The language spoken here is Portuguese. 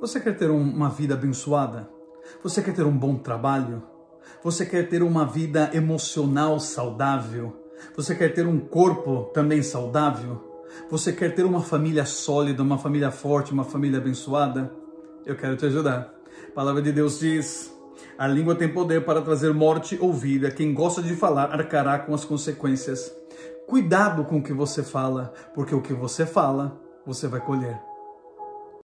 Você quer ter uma vida abençoada? Você quer ter um bom trabalho? Você quer ter uma vida emocional saudável? Você quer ter um corpo também saudável? Você quer ter uma família sólida, uma família forte, uma família abençoada? Eu quero te ajudar. A palavra de Deus diz: a língua tem poder para trazer morte ou vida. Quem gosta de falar arcará com as consequências. Cuidado com o que você fala, porque o que você fala, você vai colher.